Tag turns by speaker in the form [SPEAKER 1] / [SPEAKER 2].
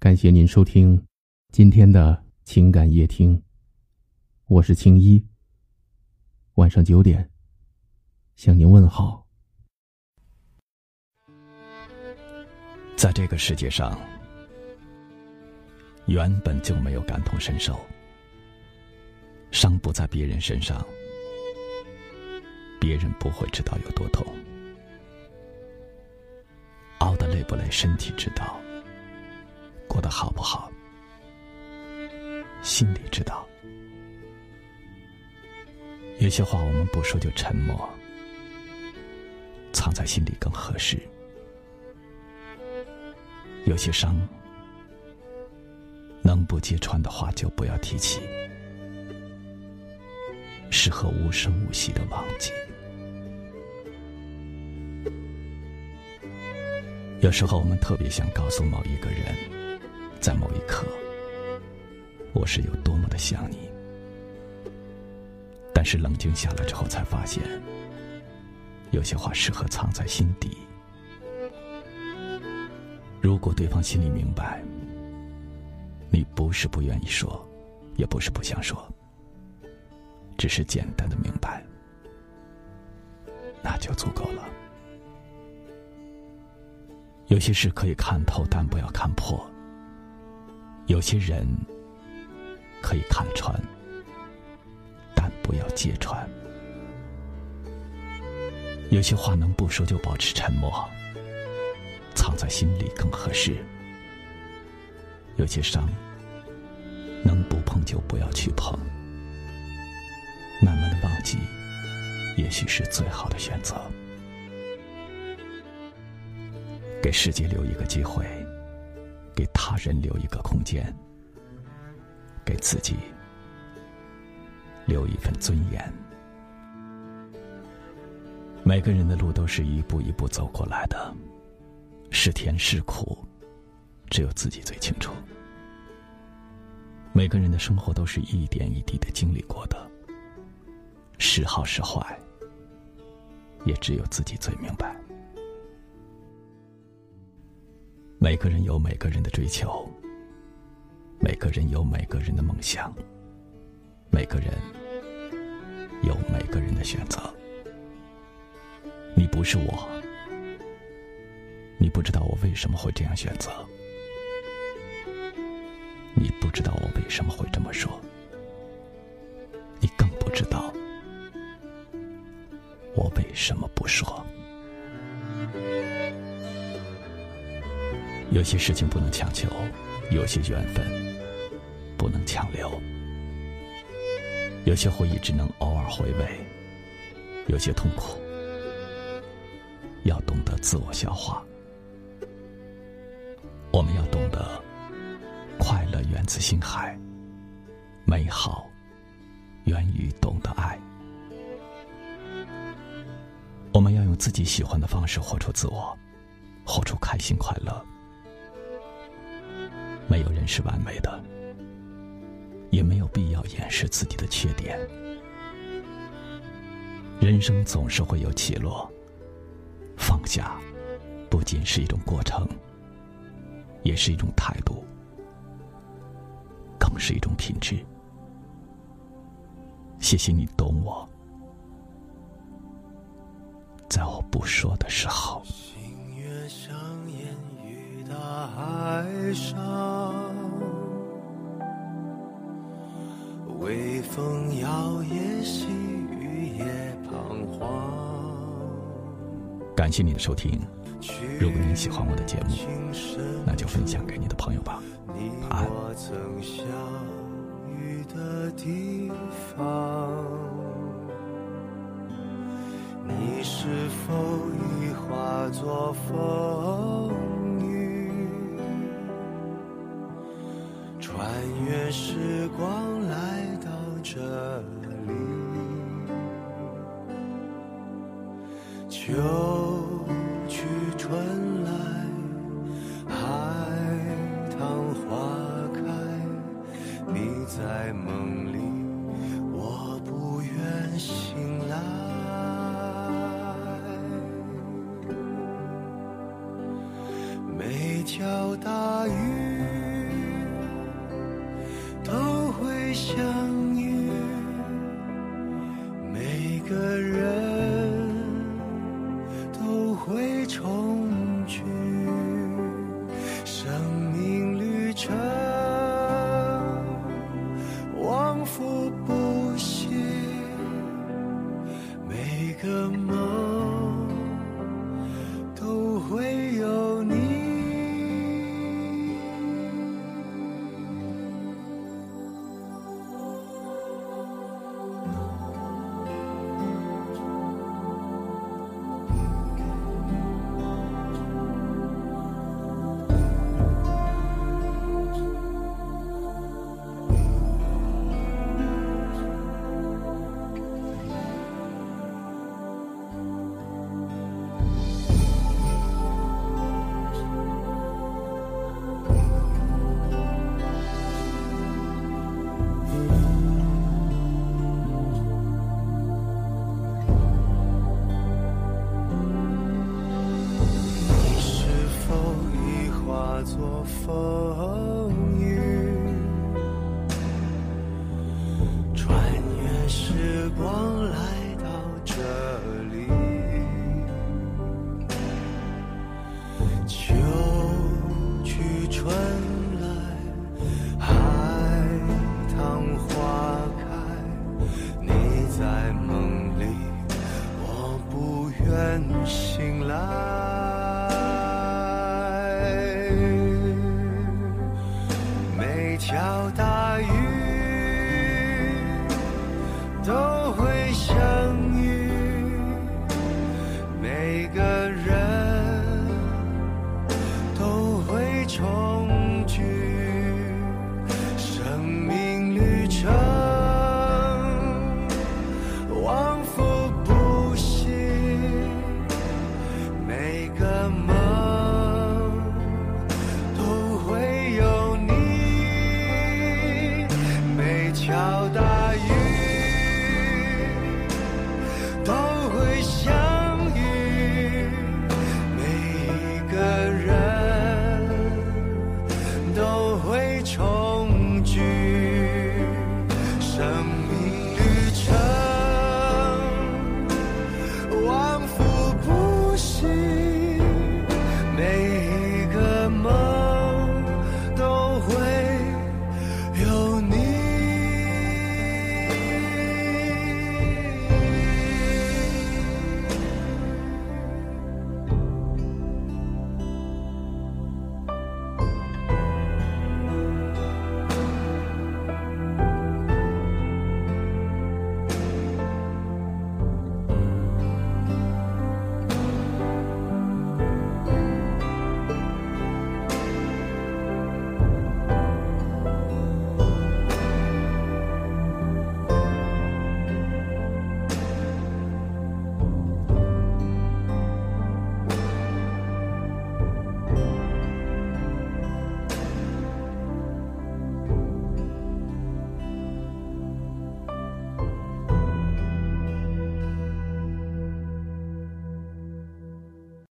[SPEAKER 1] 感谢您收听今天的情感夜听，我是青衣。晚上九点向您问好。
[SPEAKER 2] 在这个世界上，原本就没有感同身受，伤不在别人身上，别人不会知道有多痛，熬得累不累，身体知道。好不好，心里知道。有些话我们不说就沉默，藏在心里更合适。有些伤，能不揭穿的话就不要提起，适合无声无息的忘记。有时候我们特别想告诉某一个人。在某一刻，我是有多么的想你。但是冷静下来之后，才发现，有些话适合藏在心底。如果对方心里明白，你不是不愿意说，也不是不想说，只是简单的明白，那就足够了。有些事可以看透，但不要看破。有些人可以看穿，但不要揭穿；有些话能不说就保持沉默，藏在心里更合适；有些伤能不碰就不要去碰，慢慢的忘记，也许是最好的选择。给世界留一个机会。给他人留一个空间，给自己留一份尊严。每个人的路都是一步一步走过来的，是甜是苦，只有自己最清楚。每个人的生活都是一点一滴的经历过的，是好是坏，也只有自己最明白。每个人有每个人的追求，每个人有每个人的梦想，每个人有每个人的选择。你不是我，你不知道我为什么会这样选择，你不知道我为什么会这么说，你更不知道我为什么不说。有些事情不能强求，有些缘分不能强留，有些回忆只能偶尔回味，有些痛苦要懂得自我消化。我们要懂得，快乐源自心海，美好源于懂得爱。我们要用自己喜欢的方式活出自我，活出开心快乐。没有人是完美的，也没有必要掩饰自己的缺点。人生总是会有起落，放下不仅是一种过程，也是一种态度，更是一种品质。谢谢你懂我，在我不说的时候。
[SPEAKER 3] 海上，微风摇曳，细雨也彷徨。
[SPEAKER 2] 感谢你的收听，如果你喜欢我的节目，那就分享给你的朋友吧。
[SPEAKER 3] 我曾相遇的地方。你是否已化作风？秋去春来海棠花开你在梦里我不愿醒来。每条大风雨，穿越时光都